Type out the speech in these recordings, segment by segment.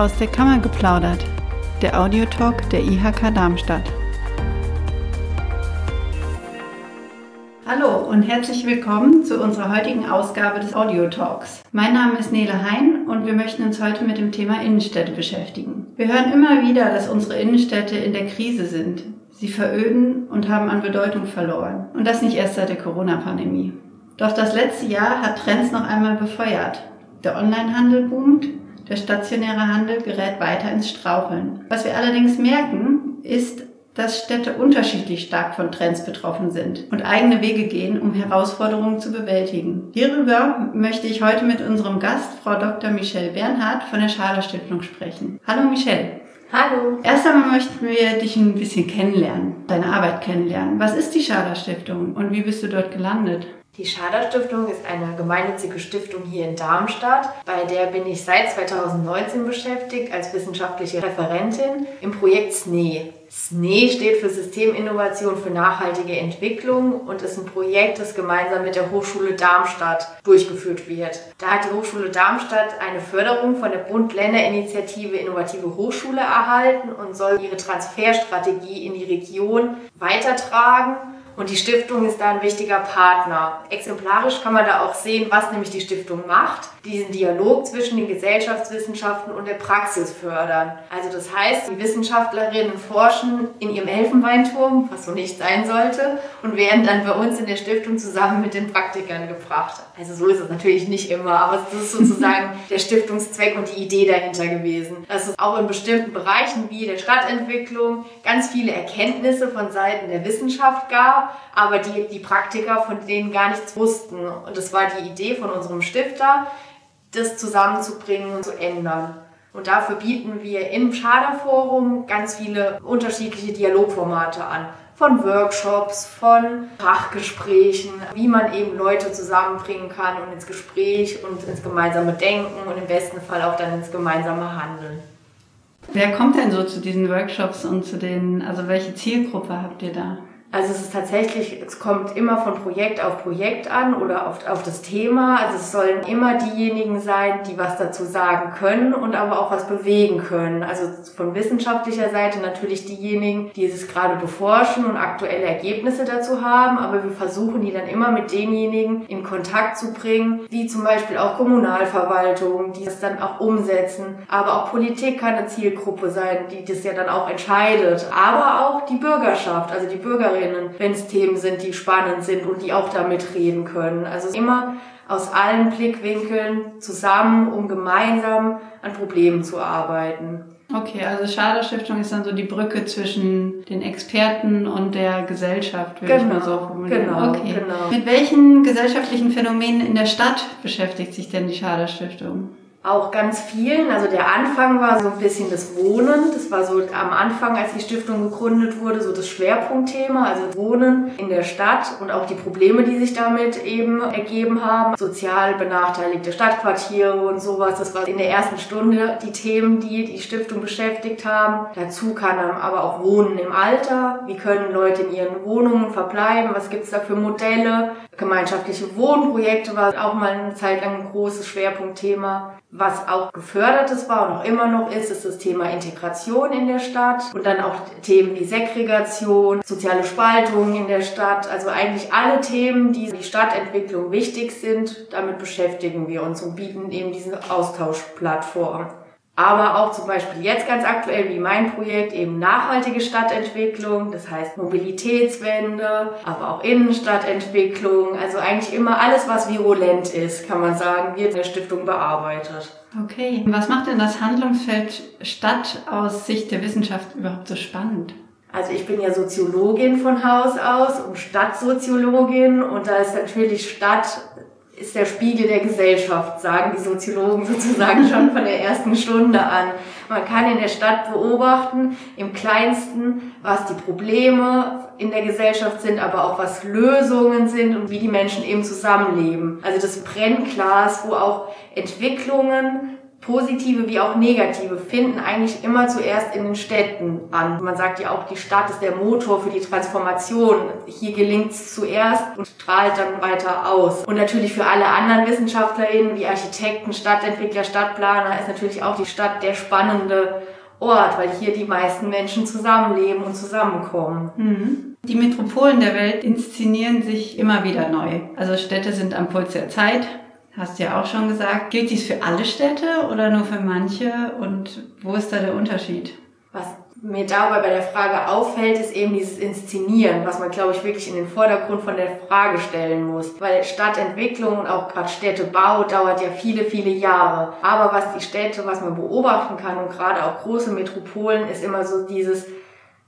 Aus der Kammer geplaudert, der Audiotalk der IHK Darmstadt. Hallo und herzlich willkommen zu unserer heutigen Ausgabe des Audiotalks. Mein Name ist Nele Hein und wir möchten uns heute mit dem Thema Innenstädte beschäftigen. Wir hören immer wieder, dass unsere Innenstädte in der Krise sind. Sie veröden und haben an Bedeutung verloren. Und das nicht erst seit der Corona-Pandemie. Doch das letzte Jahr hat Trends noch einmal befeuert. Der Onlinehandel boomt, der stationäre Handel gerät weiter ins Straucheln. Was wir allerdings merken, ist, dass Städte unterschiedlich stark von Trends betroffen sind und eigene Wege gehen, um Herausforderungen zu bewältigen. Hierüber möchte ich heute mit unserem Gast, Frau Dr. Michelle Bernhardt von der Schader Stiftung sprechen. Hallo Michelle. Hallo. Erst einmal möchten wir dich ein bisschen kennenlernen, deine Arbeit kennenlernen. Was ist die Schader Stiftung und wie bist du dort gelandet? Die Schader Stiftung ist eine gemeinnützige Stiftung hier in Darmstadt. Bei der bin ich seit 2019 beschäftigt als wissenschaftliche Referentin im Projekt SNE. SNE steht für Systeminnovation für nachhaltige Entwicklung und ist ein Projekt, das gemeinsam mit der Hochschule Darmstadt durchgeführt wird. Da hat die Hochschule Darmstadt eine Förderung von der Bund-Länder-Initiative Innovative Hochschule erhalten und soll ihre Transferstrategie in die Region weitertragen und die Stiftung ist da ein wichtiger Partner. Exemplarisch kann man da auch sehen, was nämlich die Stiftung macht. Diesen Dialog zwischen den Gesellschaftswissenschaften und der Praxis fördern. Also das heißt, die Wissenschaftlerinnen forschen in ihrem Elfenbeinturm, was so nicht sein sollte, und werden dann bei uns in der Stiftung zusammen mit den Praktikern gebracht. Also so ist es natürlich nicht immer, aber das ist sozusagen der Stiftungszweck und die Idee dahinter gewesen. Dass es auch in bestimmten Bereichen wie der Stadtentwicklung ganz viele Erkenntnisse von Seiten der Wissenschaft gab aber die, die Praktiker von denen gar nichts wussten. Und das war die Idee von unserem Stifter, das zusammenzubringen und zu ändern. Und dafür bieten wir im Schaderforum ganz viele unterschiedliche Dialogformate an. Von Workshops, von Fachgesprächen, wie man eben Leute zusammenbringen kann und ins Gespräch und ins gemeinsame Denken und im besten Fall auch dann ins gemeinsame Handeln. Wer kommt denn so zu diesen Workshops und zu den, also welche Zielgruppe habt ihr da? Also es ist tatsächlich, es kommt immer von Projekt auf Projekt an oder auf, auf das Thema. Also es sollen immer diejenigen sein, die was dazu sagen können und aber auch was bewegen können. Also von wissenschaftlicher Seite natürlich diejenigen, die es gerade beforschen und aktuelle Ergebnisse dazu haben. Aber wir versuchen die dann immer mit denjenigen in Kontakt zu bringen, wie zum Beispiel auch Kommunalverwaltung, die das dann auch umsetzen. Aber auch Politik kann eine Zielgruppe sein, die das ja dann auch entscheidet. Aber auch die Bürgerschaft, also die Bürgerinnen Bürgerinnen, wenn es Themen sind, die spannend sind und die auch damit reden können. Also immer aus allen Blickwinkeln zusammen, um gemeinsam an Problemen zu arbeiten. Okay, also Schader Stiftung ist dann so die Brücke zwischen den Experten und der Gesellschaft, würde genau, ich mal so formulieren. Genau, okay. genau. Mit welchen gesellschaftlichen Phänomenen in der Stadt beschäftigt sich denn die Schader Stiftung? Auch ganz vielen. Also der Anfang war so ein bisschen das Wohnen. Das war so am Anfang, als die Stiftung gegründet wurde, so das Schwerpunktthema. Also Wohnen in der Stadt und auch die Probleme, die sich damit eben ergeben haben. Sozial benachteiligte Stadtquartiere und sowas. Das war in der ersten Stunde die Themen, die die Stiftung beschäftigt haben. Dazu kann aber auch Wohnen im Alter. Wie können Leute in ihren Wohnungen verbleiben? Was gibt's da für Modelle? Gemeinschaftliche Wohnprojekte war auch mal eine Zeit lang ein großes Schwerpunktthema. Was auch gefördertes war und auch immer noch ist, ist das Thema Integration in der Stadt und dann auch Themen wie Segregation, soziale Spaltung in der Stadt. Also eigentlich alle Themen, die die Stadtentwicklung wichtig sind, damit beschäftigen wir uns und bieten eben diese Austauschplattform aber auch zum Beispiel jetzt ganz aktuell wie mein Projekt eben nachhaltige Stadtentwicklung, das heißt Mobilitätswende, aber auch Innenstadtentwicklung, also eigentlich immer alles, was virulent ist, kann man sagen, wird in der Stiftung bearbeitet. Okay, was macht denn das Handlungsfeld Stadt aus Sicht der Wissenschaft überhaupt so spannend? Also ich bin ja Soziologin von Haus aus und Stadtsoziologin und da ist natürlich Stadt ist der Spiegel der Gesellschaft, sagen die Soziologen sozusagen schon von der ersten Stunde an. Man kann in der Stadt beobachten, im kleinsten, was die Probleme in der Gesellschaft sind, aber auch was Lösungen sind und wie die Menschen eben zusammenleben. Also das Brennglas, wo auch Entwicklungen positive wie auch negative finden eigentlich immer zuerst in den Städten an. Man sagt ja auch, die Stadt ist der Motor für die Transformation. Hier gelingt es zuerst und strahlt dann weiter aus. Und natürlich für alle anderen WissenschaftlerInnen wie Architekten, Stadtentwickler, Stadtplaner ist natürlich auch die Stadt der spannende Ort, weil hier die meisten Menschen zusammenleben und zusammenkommen. Mhm. Die Metropolen der Welt inszenieren sich immer wieder neu. Also Städte sind am Puls der Zeit, hast ja auch schon gesagt. Gilt dies für alle Städte oder nur für manche? Und wo ist da der Unterschied? Was mir dabei bei der Frage auffällt, ist eben dieses Inszenieren, was man, glaube ich, wirklich in den Vordergrund von der Frage stellen muss. Weil Stadtentwicklung und auch gerade Städtebau dauert ja viele, viele Jahre. Aber was die Städte, was man beobachten kann und gerade auch große Metropolen, ist immer so dieses,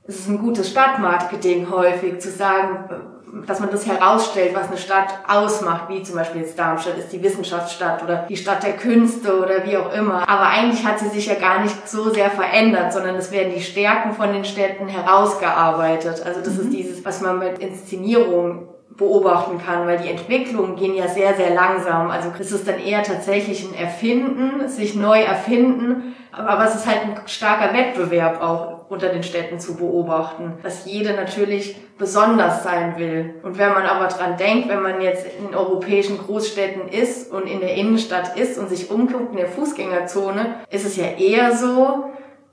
es ist ein gutes Stadtmarketing häufig, zu sagen, dass man das herausstellt, was eine Stadt ausmacht, wie zum Beispiel jetzt Darmstadt ist die Wissenschaftsstadt oder die Stadt der Künste oder wie auch immer. Aber eigentlich hat sie sich ja gar nicht so sehr verändert, sondern es werden die Stärken von den Städten herausgearbeitet. Also das mhm. ist dieses, was man mit Inszenierung beobachten kann, weil die Entwicklungen gehen ja sehr, sehr langsam. Also es ist dann eher tatsächlich ein Erfinden, sich neu erfinden, aber es ist halt ein starker Wettbewerb auch unter den Städten zu beobachten, dass jede natürlich besonders sein will. Und wenn man aber dran denkt, wenn man jetzt in europäischen Großstädten ist und in der Innenstadt ist und sich umguckt in der Fußgängerzone, ist es ja eher so,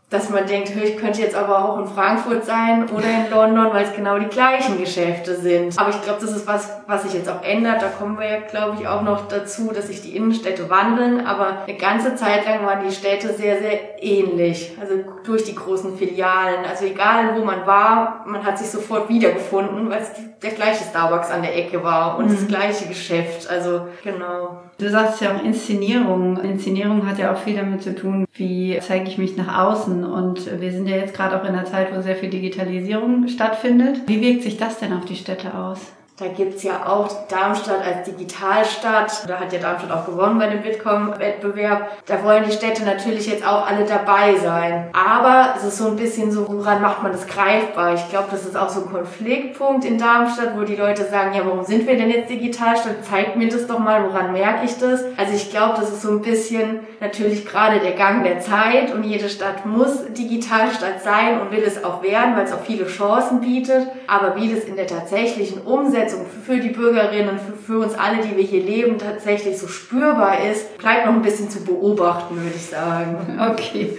dass man denkt, ich könnte jetzt aber auch in Frankfurt sein oder in London, weil es genau die gleichen Geschäfte sind. Aber ich glaube, das ist was, was sich jetzt auch ändert. Da kommen wir ja, glaube ich, auch noch dazu, dass sich die Innenstädte wandeln. Aber eine ganze Zeit lang waren die Städte sehr, sehr ähnlich. Also durch die großen Filialen. Also egal, wo man war, man hat sich sofort wiedergefunden, weil es der gleiche Starbucks an der Ecke war und mhm. das gleiche Geschäft. Also genau. Du sagst ja auch Inszenierung. Inszenierung hat ja auch viel damit zu tun, wie zeige ich mich nach außen. Und wir sind ja jetzt gerade auch in einer Zeit, wo sehr viel Digitalisierung stattfindet. Wie wirkt sich das denn auf die Städte aus? Da gibt's ja auch Darmstadt als Digitalstadt. Da hat ja Darmstadt auch gewonnen bei dem Bitkom-Wettbewerb. Da wollen die Städte natürlich jetzt auch alle dabei sein. Aber es ist so ein bisschen so, woran macht man das greifbar? Ich glaube, das ist auch so ein Konfliktpunkt in Darmstadt, wo die Leute sagen, ja, warum sind wir denn jetzt Digitalstadt? Zeigt mir das doch mal, woran merke ich das? Also ich glaube, das ist so ein bisschen natürlich gerade der Gang der Zeit und jede Stadt muss Digitalstadt sein und will es auch werden, weil es auch viele Chancen bietet. Aber wie das in der tatsächlichen Umsetzung Umsetzung für die Bürgerinnen, für, für uns alle, die wir hier leben, tatsächlich so spürbar ist, bleibt noch ein bisschen zu beobachten, würde ich sagen. Okay.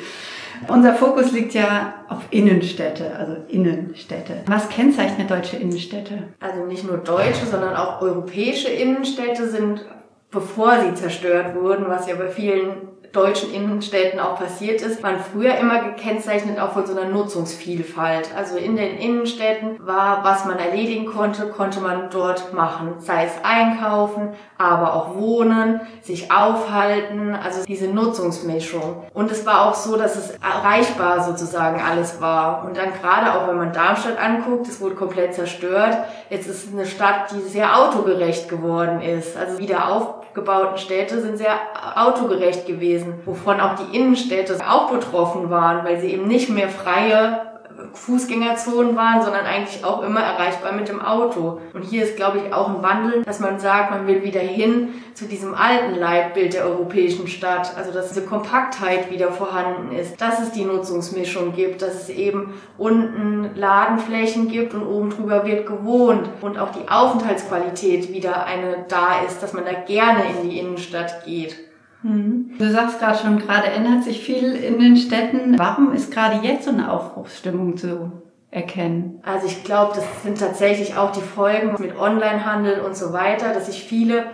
Unser Fokus liegt ja auf Innenstädte, also Innenstädte. Was kennzeichnet deutsche Innenstädte? Also nicht nur deutsche, sondern auch europäische Innenstädte sind, bevor sie zerstört wurden, was ja bei vielen deutschen Innenstädten auch passiert ist, waren früher immer gekennzeichnet auch von so einer Nutzungsvielfalt. Also in den Innenstädten war, was man erledigen konnte, konnte man dort machen. Sei es einkaufen, aber auch wohnen, sich aufhalten, also diese Nutzungsmischung. Und es war auch so, dass es erreichbar sozusagen alles war. Und dann gerade auch, wenn man Darmstadt anguckt, es wurde komplett zerstört. Jetzt ist es eine Stadt, die sehr autogerecht geworden ist. Also wieder aufgebauten Städte sind sehr autogerecht gewesen, wovon auch die Innenstädte auch betroffen waren, weil sie eben nicht mehr freie Fußgängerzonen waren, sondern eigentlich auch immer erreichbar mit dem Auto. Und hier ist, glaube ich, auch ein Wandel, dass man sagt, man will wieder hin zu diesem alten Leitbild der europäischen Stadt. Also, dass diese Kompaktheit wieder vorhanden ist, dass es die Nutzungsmischung gibt, dass es eben unten Ladenflächen gibt und oben drüber wird gewohnt und auch die Aufenthaltsqualität wieder eine da ist, dass man da gerne in die Innenstadt geht. Mhm. Du sagst gerade schon, gerade ändert sich viel in den Städten. Warum ist gerade jetzt so eine Aufbruchsstimmung zu erkennen? Also ich glaube, das sind tatsächlich auch die Folgen mit Onlinehandel und so weiter, dass sich viele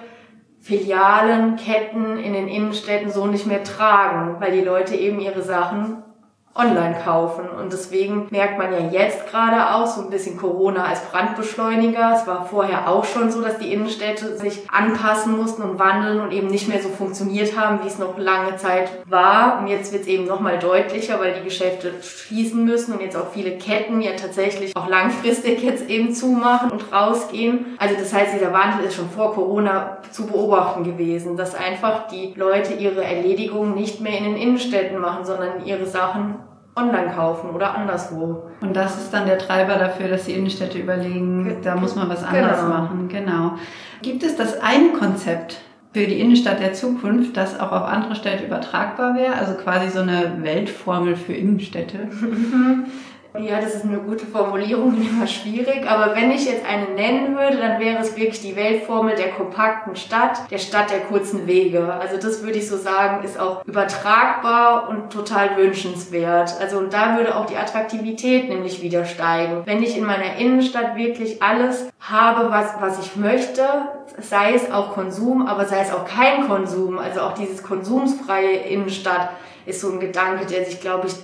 Filialen, Ketten in den Innenstädten so nicht mehr tragen, weil die Leute eben ihre Sachen online kaufen. Und deswegen merkt man ja jetzt gerade auch so ein bisschen Corona als Brandbeschleuniger. Es war vorher auch schon so, dass die Innenstädte sich anpassen mussten und wandeln und eben nicht mehr so funktioniert haben, wie es noch lange Zeit war. Und jetzt wird es eben nochmal deutlicher, weil die Geschäfte schließen müssen und jetzt auch viele Ketten ja tatsächlich auch langfristig jetzt eben zumachen und rausgehen. Also das heißt, dieser Wandel ist schon vor Corona zu beobachten gewesen, dass einfach die Leute ihre Erledigungen nicht mehr in den Innenstädten machen, sondern ihre Sachen online kaufen oder anderswo. Und das ist dann der Treiber dafür, dass die Innenstädte überlegen, da muss man was anderes genau. machen. Genau. Gibt es das eine Konzept, für die Innenstadt der Zukunft das auch auf andere Städte übertragbar wäre? Also quasi so eine Weltformel für Innenstädte? Ja, das ist eine gute Formulierung, immer schwierig. Aber wenn ich jetzt eine nennen würde, dann wäre es wirklich die Weltformel der kompakten Stadt, der Stadt der kurzen Wege. Also das würde ich so sagen, ist auch übertragbar und total wünschenswert. Also und da würde auch die Attraktivität nämlich wieder steigen. Wenn ich in meiner Innenstadt wirklich alles habe, was, was ich möchte, sei es auch Konsum, aber sei es auch kein Konsum, also auch dieses konsumsfreie Innenstadt ist so ein Gedanke, der sich, glaube ich,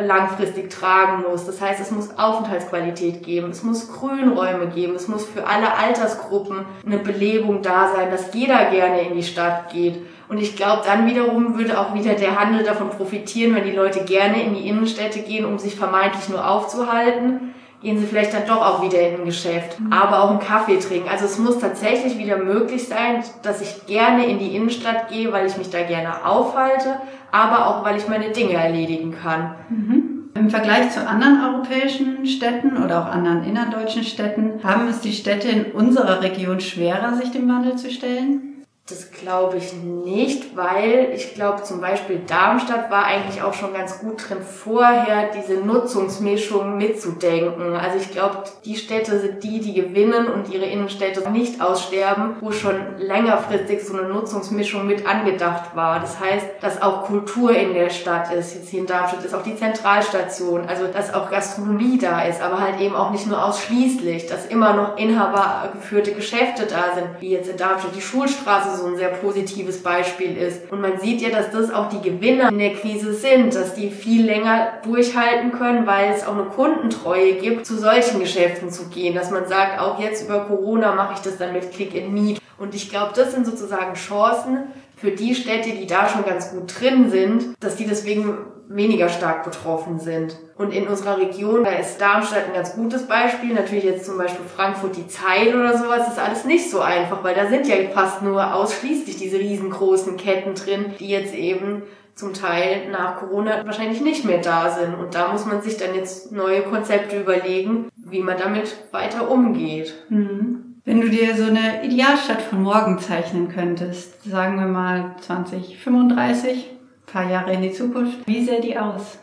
langfristig tragen muss. Das heißt, es muss Aufenthaltsqualität geben, es muss Grünräume geben, es muss für alle Altersgruppen eine Belebung da sein, dass jeder gerne in die Stadt geht. Und ich glaube, dann wiederum würde auch wieder der Handel davon profitieren, wenn die Leute gerne in die Innenstädte gehen, um sich vermeintlich nur aufzuhalten. Gehen sie vielleicht dann doch auch wieder in ein Geschäft, mhm. aber auch einen Kaffee trinken. Also es muss tatsächlich wieder möglich sein, dass ich gerne in die Innenstadt gehe, weil ich mich da gerne aufhalte, aber auch weil ich meine Dinge erledigen kann. Mhm. Im Vergleich zu anderen europäischen Städten oder auch anderen innerdeutschen Städten haben es die Städte in unserer Region schwerer, sich dem Wandel zu stellen? Das glaube ich nicht, weil ich glaube zum Beispiel Darmstadt war eigentlich auch schon ganz gut drin, vorher diese Nutzungsmischung mitzudenken. Also ich glaube, die Städte sind die, die gewinnen und ihre Innenstädte nicht aussterben, wo schon längerfristig so eine Nutzungsmischung mit angedacht war. Das heißt, dass auch Kultur in der Stadt ist. Jetzt hier in Darmstadt ist auch die Zentralstation, also dass auch Gastronomie da ist, aber halt eben auch nicht nur ausschließlich, dass immer noch inhabergeführte Geschäfte da sind, wie jetzt in Darmstadt die Schulstraße so ein sehr positives Beispiel ist. Und man sieht ja, dass das auch die Gewinner in der Krise sind, dass die viel länger durchhalten können, weil es auch eine Kundentreue gibt, zu solchen Geschäften zu gehen, dass man sagt, auch jetzt über Corona mache ich das dann mit Click and Meet. Und ich glaube, das sind sozusagen Chancen, für die Städte, die da schon ganz gut drin sind, dass die deswegen weniger stark betroffen sind. Und in unserer Region, da ist Darmstadt ein ganz gutes Beispiel. Natürlich jetzt zum Beispiel Frankfurt die Zeit oder sowas, ist alles nicht so einfach, weil da sind ja fast nur ausschließlich diese riesengroßen Ketten drin, die jetzt eben zum Teil nach Corona wahrscheinlich nicht mehr da sind. Und da muss man sich dann jetzt neue Konzepte überlegen, wie man damit weiter umgeht. Mhm. Wenn du dir so eine Idealstadt von morgen zeichnen könntest, sagen wir mal 2035, paar Jahre in die Zukunft, wie sähe die aus?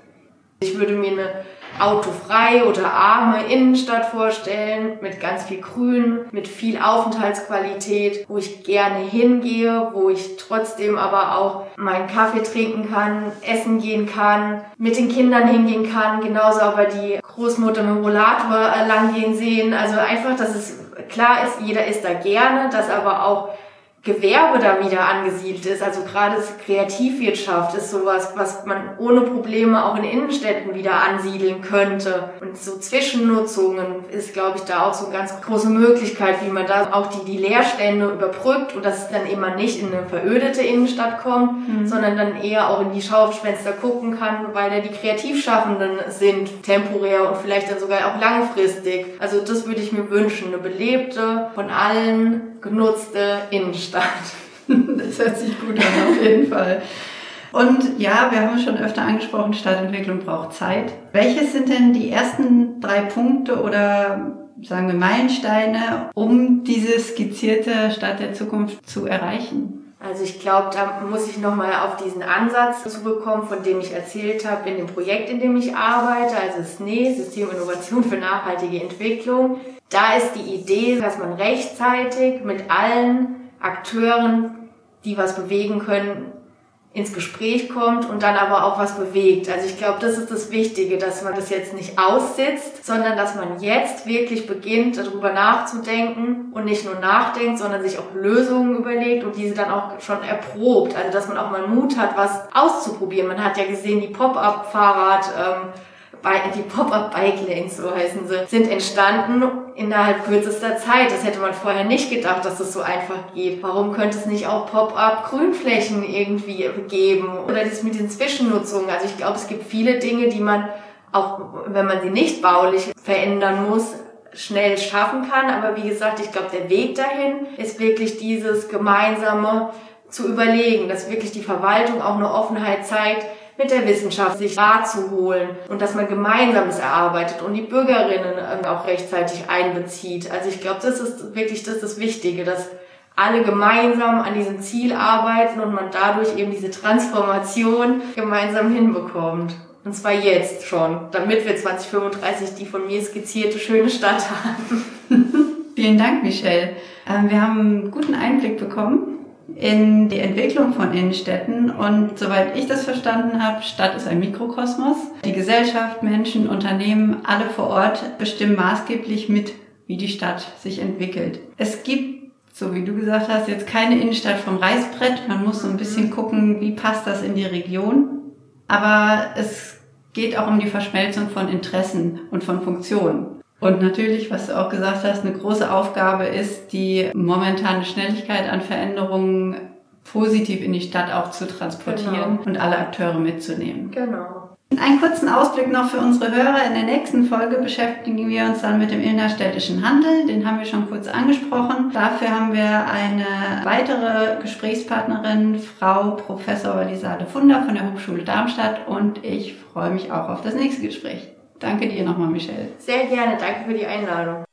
Ich würde mir eine autofreie oder arme Innenstadt vorstellen, mit ganz viel Grün, mit viel Aufenthaltsqualität, wo ich gerne hingehe, wo ich trotzdem aber auch meinen Kaffee trinken kann, essen gehen kann, mit den Kindern hingehen kann, genauso aber die Großmutter mit dem Rollator äh, langgehen sehen. Also einfach, dass es klar ist, jeder ist da gerne, dass aber auch Gewerbe da wieder angesiedelt ist. Also gerade Kreativwirtschaft ist sowas, was man ohne Probleme auch in Innenstädten wieder ansiedeln könnte. Und so Zwischennutzungen ist, glaube ich, da auch so eine ganz große Möglichkeit, wie man da auch die, die Leerstände überbrückt und dass es dann immer nicht in eine verödete Innenstadt kommt, mhm. sondern dann eher auch in die Schaufenster gucken kann, weil da die Kreativschaffenden sind, temporär und vielleicht dann sogar auch langfristig. Also das würde ich mir wünschen, eine belebte, von allen genutzte Innenstadt. Das hört sich gut an, auf jeden Fall. Und ja, wir haben schon öfter angesprochen, Stadtentwicklung braucht Zeit. Welches sind denn die ersten drei Punkte oder sagen wir Meilensteine, um diese skizzierte Stadt der Zukunft zu erreichen? Also ich glaube, da muss ich nochmal auf diesen Ansatz zurückkommen, von dem ich erzählt habe in dem Projekt, in dem ich arbeite, also SNE, System Innovation für nachhaltige Entwicklung. Da ist die Idee, dass man rechtzeitig mit allen Akteuren, die was bewegen können, ins Gespräch kommt und dann aber auch was bewegt. Also ich glaube, das ist das Wichtige, dass man das jetzt nicht aussitzt, sondern dass man jetzt wirklich beginnt, darüber nachzudenken und nicht nur nachdenkt, sondern sich auch Lösungen überlegt und diese dann auch schon erprobt. Also dass man auch mal Mut hat, was auszuprobieren. Man hat ja gesehen, die Pop-up-Fahrrad, ähm, die Pop-up-Bike-Lanes, so heißen sie, sind entstanden innerhalb kürzester Zeit. Das hätte man vorher nicht gedacht, dass das so einfach geht. Warum könnte es nicht auch Pop-up-Grünflächen irgendwie geben? Oder das mit den Zwischennutzungen. Also ich glaube, es gibt viele Dinge, die man, auch wenn man sie nicht baulich verändern muss, schnell schaffen kann. Aber wie gesagt, ich glaube, der Weg dahin ist wirklich dieses gemeinsame zu überlegen, dass wirklich die Verwaltung auch eine Offenheit zeigt, mit der Wissenschaft sich Rat zu holen und dass man gemeinsames erarbeitet und die Bürgerinnen ähm, auch rechtzeitig einbezieht. Also ich glaube, das ist wirklich das, ist das Wichtige, dass alle gemeinsam an diesem Ziel arbeiten und man dadurch eben diese Transformation gemeinsam hinbekommt. Und zwar jetzt schon, damit wir 2035 die von mir skizzierte schöne Stadt haben. Vielen Dank, Michelle. Ähm, wir haben einen guten Einblick bekommen in die Entwicklung von Innenstädten und soweit ich das verstanden habe, Stadt ist ein Mikrokosmos. Die Gesellschaft, Menschen, Unternehmen, alle vor Ort bestimmen maßgeblich mit, wie die Stadt sich entwickelt. Es gibt so wie du gesagt hast, jetzt keine Innenstadt vom Reißbrett. Man muss so ein bisschen gucken, wie passt das in die Region. Aber es geht auch um die Verschmelzung von Interessen und von Funktionen. Und natürlich, was du auch gesagt hast, eine große Aufgabe ist, die momentane Schnelligkeit an Veränderungen positiv in die Stadt auch zu transportieren genau. und alle Akteure mitzunehmen. Genau. Einen kurzen Ausblick noch für unsere Hörer. In der nächsten Folge beschäftigen wir uns dann mit dem innerstädtischen Handel. Den haben wir schon kurz angesprochen. Dafür haben wir eine weitere Gesprächspartnerin, Frau Professor Elisade Funder von der Hochschule Darmstadt. Und ich freue mich auch auf das nächste Gespräch. Danke dir nochmal, Michelle. Sehr gerne. Danke für die Einladung.